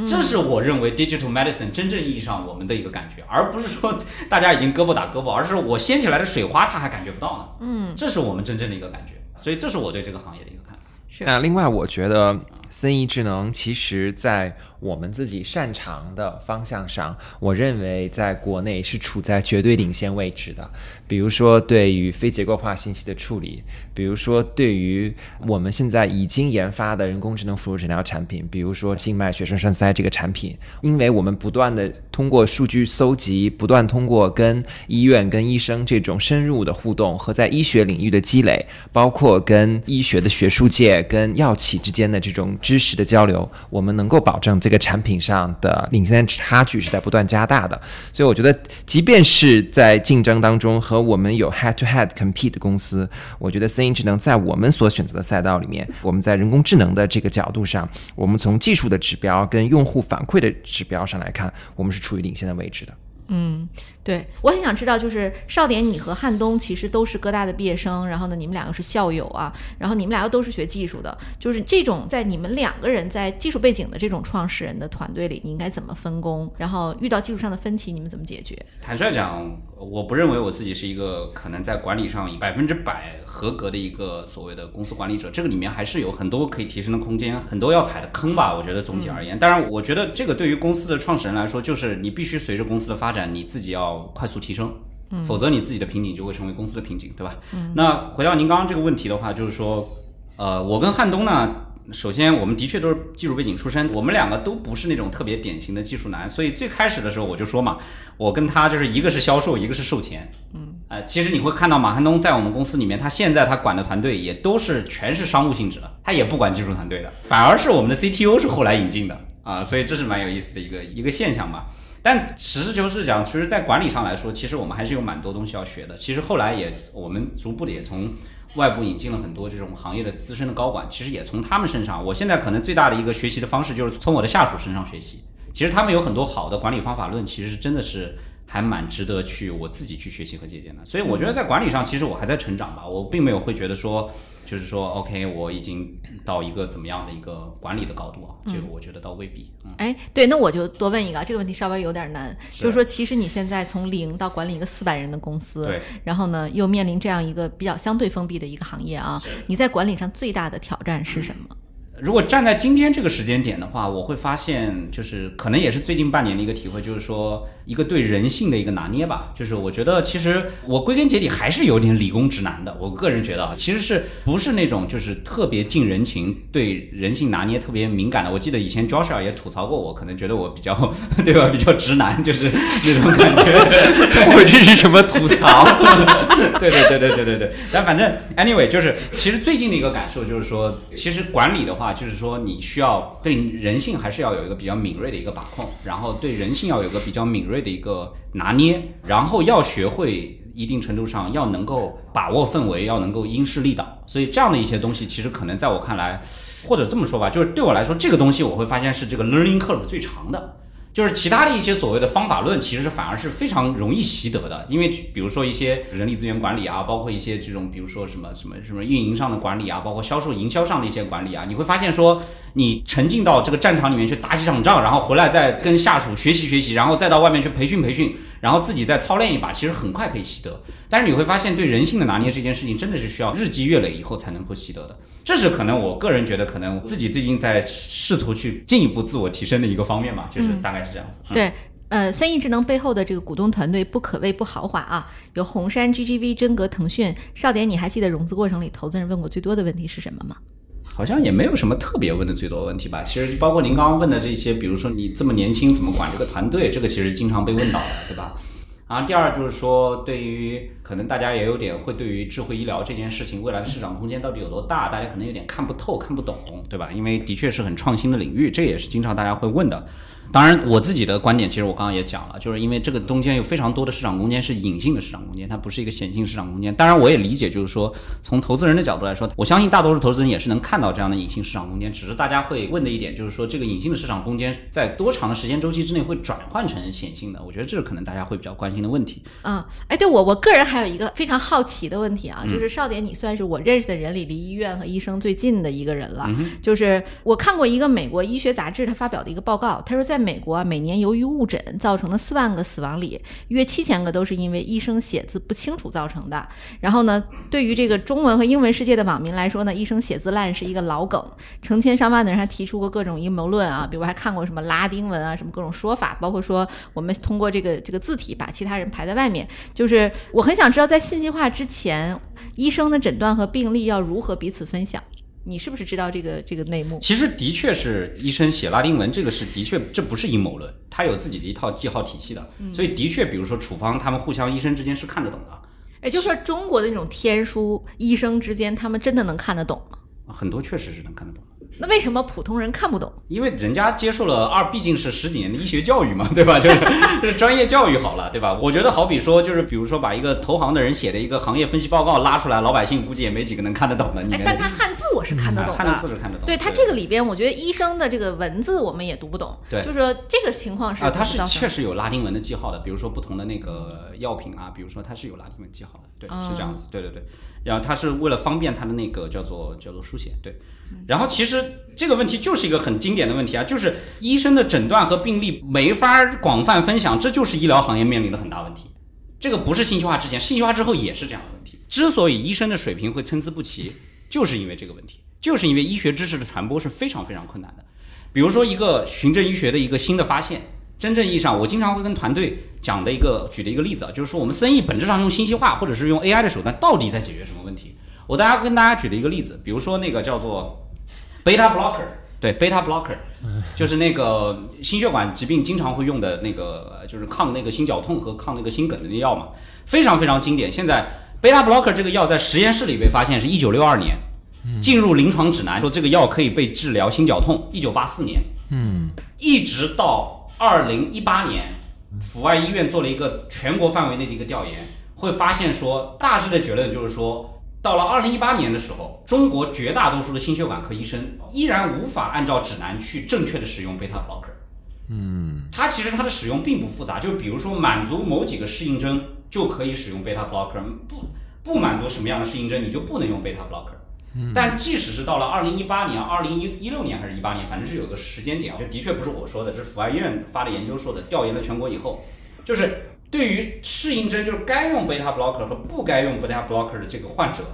这是我认为 digital medicine 真正意义上我们的一个感觉，而不是说大家已经胳膊打胳膊，而是我掀起来的水花他还感觉不到呢。嗯，这是我们真正的一个感觉，所以这是我对这个行业的一个看法。是那另外我觉得森仪智能其实在。我们自己擅长的方向上，我认为在国内是处在绝对领先位置的。比如说，对于非结构化信息的处理，比如说对于我们现在已经研发的人工智能辅助诊疗产品，比如说静脉血栓栓塞这个产品，因为我们不断的通过数据搜集，不断通过跟医院、跟医生这种深入的互动和在医学领域的积累，包括跟医学的学术界、跟药企之间的这种知识的交流，我们能够保证这。个产品上的领先差距是在不断加大的，所以我觉得，即便是在竞争当中和我们有 head to head compete 的公司，我觉得森音智能在我们所选择的赛道里面，我们在人工智能的这个角度上，我们从技术的指标跟用户反馈的指标上来看，我们是处于领先的位置的。嗯。对，我很想知道，就是少典，你和汉东其实都是哥大的毕业生，然后呢，你们两个是校友啊，然后你们俩又都是学技术的，就是这种在你们两个人在技术背景的这种创始人的团队里，你应该怎么分工？然后遇到技术上的分歧，你们怎么解决？坦率讲，我不认为我自己是一个可能在管理上以百分之百合格的一个所谓的公司管理者，这个里面还是有很多可以提升的空间，很多要踩的坑吧。我觉得总体而言，当然，我觉得这个对于公司的创始人来说，就是你必须随着公司的发展，你自己要。快速提升，否则你自己的瓶颈就会成为公司的瓶颈，对吧？那回到您刚刚这个问题的话，就是说，呃，我跟汉东呢，首先我们的确都是技术背景出身，我们两个都不是那种特别典型的技术男，所以最开始的时候我就说嘛，我跟他就是一个是销售，一个是售前，嗯，呃，其实你会看到马汉东在我们公司里面，他现在他管的团队也都是全是商务性质的，他也不管技术团队的，反而是我们的 CTO 是后来引进的。啊，所以这是蛮有意思的一个一个现象吧。但实事求是讲，其实，在管理上来说，其实我们还是有蛮多东西要学的。其实后来也，我们逐步的也从外部引进了很多这种行业的资深的高管，其实也从他们身上。我现在可能最大的一个学习的方式，就是从我的下属身上学习。其实他们有很多好的管理方法论，其实真的是。还蛮值得去我自己去学习和借鉴的，所以我觉得在管理上，其实我还在成长吧。我并没有会觉得说，就是说，OK，我已经到一个怎么样的一个管理的高度啊？这个我觉得倒未必。哎，对，那我就多问一个，这个问题稍微有点难，就是说，其实你现在从零到管理一个四百人的公司，对，然后呢，又面临这样一个比较相对封闭的一个行业啊，你在管理上最大的挑战是什么？如果站在今天这个时间点的话，我会发现，就是可能也是最近半年的一个体会，就是说一个对人性的一个拿捏吧。就是我觉得，其实我归根结底还是有点理工直男的。我个人觉得啊，其实是不是那种就是特别近人情、对人性拿捏特别敏感的。我记得以前 Joshua 也吐槽过我，可能觉得我比较 [laughs] 对吧，比较直男，就是那种感觉。我这是什么吐槽？对对对对对对对。但反正 anyway，就是其实最近的一个感受就是说，其实管理的话。就是说，你需要对人性还是要有一个比较敏锐的一个把控，然后对人性要有个比较敏锐的一个拿捏，然后要学会一定程度上要能够把握氛围，要能够因势利导。所以这样的一些东西，其实可能在我看来，或者这么说吧，就是对我来说，这个东西我会发现是这个 learning curve 最长的。就是其他的一些所谓的方法论，其实反而是非常容易习得的。因为比如说一些人力资源管理啊，包括一些这种，比如说什么什么什么运营上的管理啊，包括销售营销上的一些管理啊，你会发现说，你沉浸到这个战场里面去打几场仗，然后回来再跟下属学习学习，然后再到外面去培训培训，然后自己再操练一把，其实很快可以习得。但是你会发现，对人性的拿捏这件事情，真的是需要日积月累以后才能够习得的。这是可能我个人觉得，可能自己最近在试图去进一步自我提升的一个方面吧，就是大概是这样子。嗯对，呃，三亿智能背后的这个股东团队不可谓不豪华啊，有红杉、GGV、真格、腾讯。少典，你还记得融资过程里投资人问过最多的问题是什么吗？好像也没有什么特别问的最多问题吧。其实包括您刚刚问的这些，比如说你这么年轻怎么管这个团队，这个其实经常被问到的，对吧？然后第二就是说，对于可能大家也有点会对于智慧医疗这件事情未来的市场空间到底有多大，大家可能有点看不透、看不懂，对吧？因为的确是很创新的领域，这也是经常大家会问的。当然，我自己的观点其实我刚刚也讲了，就是因为这个中间有非常多的市场空间是隐性的市场空间，它不是一个显性市场空间。当然，我也理解，就是说从投资人的角度来说，我相信大多数投资人也是能看到这样的隐性市场空间，只是大家会问的一点就是说，这个隐性的市场空间在多长的时间周期之内会转换成显性的？我觉得这是可能大家会比较关心的问题。嗯，哎，对我我个人还有一个非常好奇的问题啊，就是少典，你算是我认识的人里离医院和医生最近的一个人了。就是我看过一个美国医学杂志他发表的一个报告，他说在美国啊，每年由于误诊造成的四万个死亡里，约七千个都是因为医生写字不清楚造成的。然后呢，对于这个中文和英文世界的网民来说呢，医生写字烂是一个老梗，成千上万的人还提出过各种阴谋论啊，比如还看过什么拉丁文啊，什么各种说法，包括说我们通过这个这个字体把其他人排在外面。就是我很想知道，在信息化之前，医生的诊断和病例要如何彼此分享？你是不是知道这个这个内幕？其实的确是医生写拉丁文，这个是的确，这不是阴谋论，他有自己的一套记号体系的，所以的确，比如说处方，他们互相医生之间是看得懂的。也就是说，中国的那种天书，医生之间他们真的能看得懂吗？很多确实是能看得懂。那为什么普通人看不懂？因为人家接受了二，毕竟是十几年的医学教育嘛，[laughs] 对吧？就是就是专业教育好了，对吧？我觉得好比说，就是比如说把一个投行的人写的一个行业分析报告拉出来，老百姓估计也没几个能看得懂的。你哎，但他汉字我是看得懂的，汉字是看得懂。对他这个里边，我觉得医生的这个文字我们也读不懂。对，就是说这个情况是啊，它是确实有拉丁文的记号的，比如说不同的那个药品啊，比如说它是有拉丁文记号的，对，是这样子，对对对。然后它是为了方便它的那个叫做叫做书写，对。然后其实这个问题就是一个很经典的问题啊，就是医生的诊断和病例没法广泛分享，这就是医疗行业面临的很大问题。这个不是信息化之前，信息化之后也是这样的问题。之所以医生的水平会参差不齐，就是因为这个问题，就是因为医学知识的传播是非常非常困难的。比如说一个循证医学的一个新的发现，真正意义上，我经常会跟团队讲的一个举的一个例子啊，就是说我们生意本质上用信息化或者是用 AI 的手段，到底在解决什么问题？我大家跟大家举的一个例子，比如说那个叫做 beta blocker，对 beta blocker，就是那个心血管疾病经常会用的那个，就是抗那个心绞痛和抗那个心梗的那药嘛，非常非常经典。现在 beta blocker 这个药在实验室里被发现是一九六二年进入临床指南，说这个药可以被治疗心绞痛，一九八四年，嗯，一直到二零一八年，阜外医院做了一个全国范围内的一个调研，会发现说，大致的结论就是说，到了二零一八年的时候，中国绝大多数的心血管科医生依然无法按照指南去正确的使用贝塔 blocker。嗯，它其实它的使用并不复杂，就比如说满足某几个适应症就可以使用贝塔 blocker，不不满足什么样的适应症你就不能用贝塔 blocker。但即使是到了二零一八年、二零一一六年还是一八年，反正是有个时间点，就的确不是我说的，这是阜外医院发的研究说的，调研了全国以后，就是对于适应症，就是该用贝塔 blocker 和不该用贝塔 blocker 的这个患者，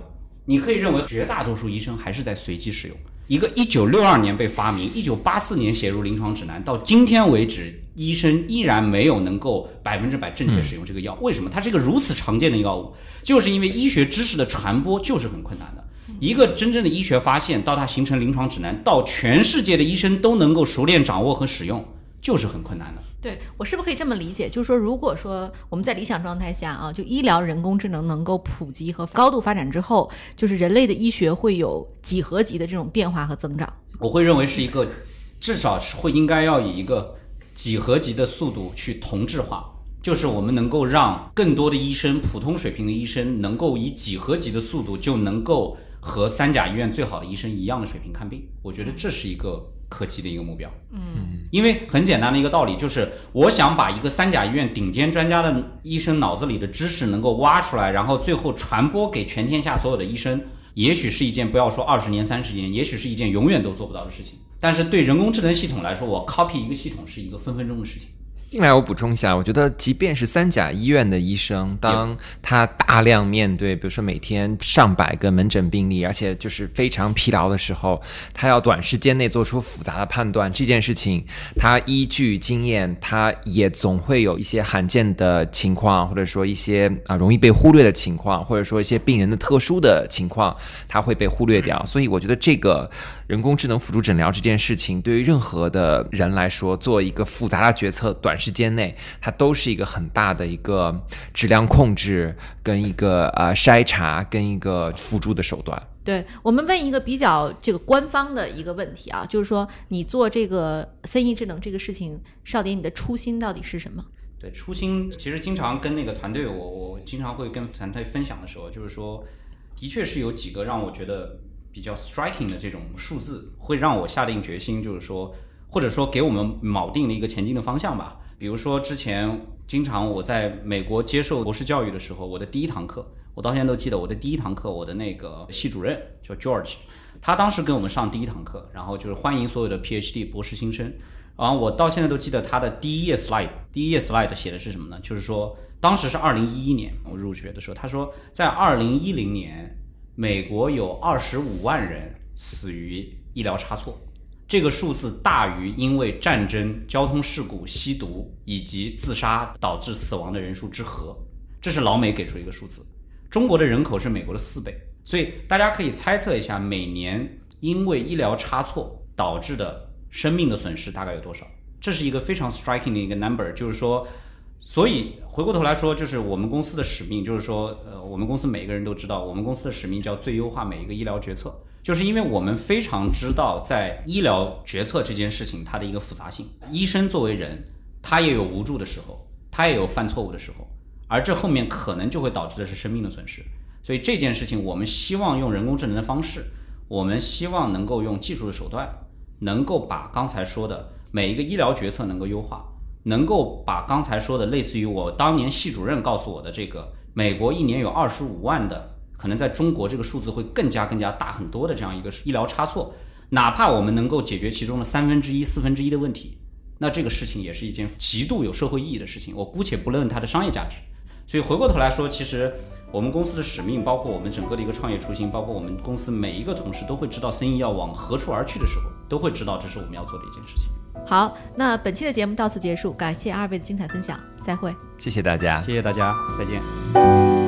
你可以认为绝大多数医生还是在随机使用。一个一九六二年被发明，一九八四年写入临床指南，到今天为止，医生依然没有能够百分之百正确使用这个药。为什么？它是一个如此常见的药物，就是因为医学知识的传播就是很困难的。一个真正的医学发现，到它形成临床指南，到全世界的医生都能够熟练掌握和使用，就是很困难的。对我是不是可以这么理解？就是说，如果说我们在理想状态下啊，就医疗人工智能能够普及和高度发展之后，就是人类的医学会有几何级的这种变化和增长。我会认为是一个，至少是会应该要以一个几何级的速度去同质化，就是我们能够让更多的医生，普通水平的医生，能够以几何级的速度就能够和三甲医院最好的医生一样的水平看病。我觉得这是一个可及的一个目标。嗯，因为很简单的一个道理，就是我想把一个三甲医院顶尖专家的医生脑子里的知识能够挖出来，然后最后传播给全天下所有的医生，也许是一件不要说二十年、三十年，也许是一件永远都做不到的事情。但是对人工智能系统来说，我 copy 一个系统是一个分分钟的事情。另外，我补充一下，我觉得即便是三甲医院的医生，当他大量面对，比如说每天上百个门诊病例，而且就是非常疲劳的时候，他要短时间内做出复杂的判断，这件事情，他依据经验，他也总会有一些罕见的情况，或者说一些啊容易被忽略的情况，或者说一些病人的特殊的情况，他会被忽略掉。所以，我觉得这个人工智能辅助诊疗这件事情，对于任何的人来说，做一个复杂的决策，短时间内，它都是一个很大的一个质量控制跟一个呃筛查跟一个辅助的手段。对我们问一个比较这个官方的一个问题啊，就是说你做这个森医智能这个事情，少典你的初心到底是什么？对初心，其实经常跟那个团队，我我经常会跟团队分享的时候，就是说，的确是有几个让我觉得比较 striking 的这种数字，会让我下定决心，就是说，或者说给我们铆定了一个前进的方向吧。比如说之前经常我在美国接受博士教育的时候，我的第一堂课，我到现在都记得我的第一堂课，我的那个系主任叫 George，他当时跟我们上第一堂课，然后就是欢迎所有的 PhD 博士新生。然后我到现在都记得他的第一页 slide，第一页 slide 写的是什么呢？就是说当时是二零一一年我入学的时候，他说在二零一零年，美国有二十五万人死于医疗差错，这个数字大于因为战争、交通事故、吸毒以及自杀导致死亡的人数之和。这是老美给出一个数字，中国的人口是美国的四倍，所以大家可以猜测一下，每年因为医疗差错导致的生命的损失大概有多少？这是一个非常 striking 的一个 number，就是说，所以回过头来说，就是我们公司的使命，就是说，呃，我们公司每个人都知道，我们公司的使命叫最优化每一个医疗决策，就是因为我们非常知道在医疗决策这件事情它的一个复杂性，医生作为人，他也有无助的时候，他也有犯错误的时候，而这后面可能就会导致的是生命的损失，所以这件事情我们希望用人工智能的方式，我们希望能够用技术的手段，能够把刚才说的每一个医疗决策能够优化，能够把刚才说的类似于我当年系主任告诉我的这个美国一年有二十五万的，可能在中国这个数字会更加更加大很多的这样一个医疗差错，哪怕我们能够解决其中的三分之一、四分之一的问题，那这个事情也是一件极度有社会意义的事情。我姑且不论它的商业价值。所以回过头来说，其实我们公司的使命，包括我们整个的一个创业初心，包括我们公司每一个同事都会知道生意要往何处而去的时候，都会知道这是我们要做的一件事情。好，那本期的节目到此结束，感谢二位的精彩分享，再会。谢谢大家。谢谢大家，再见。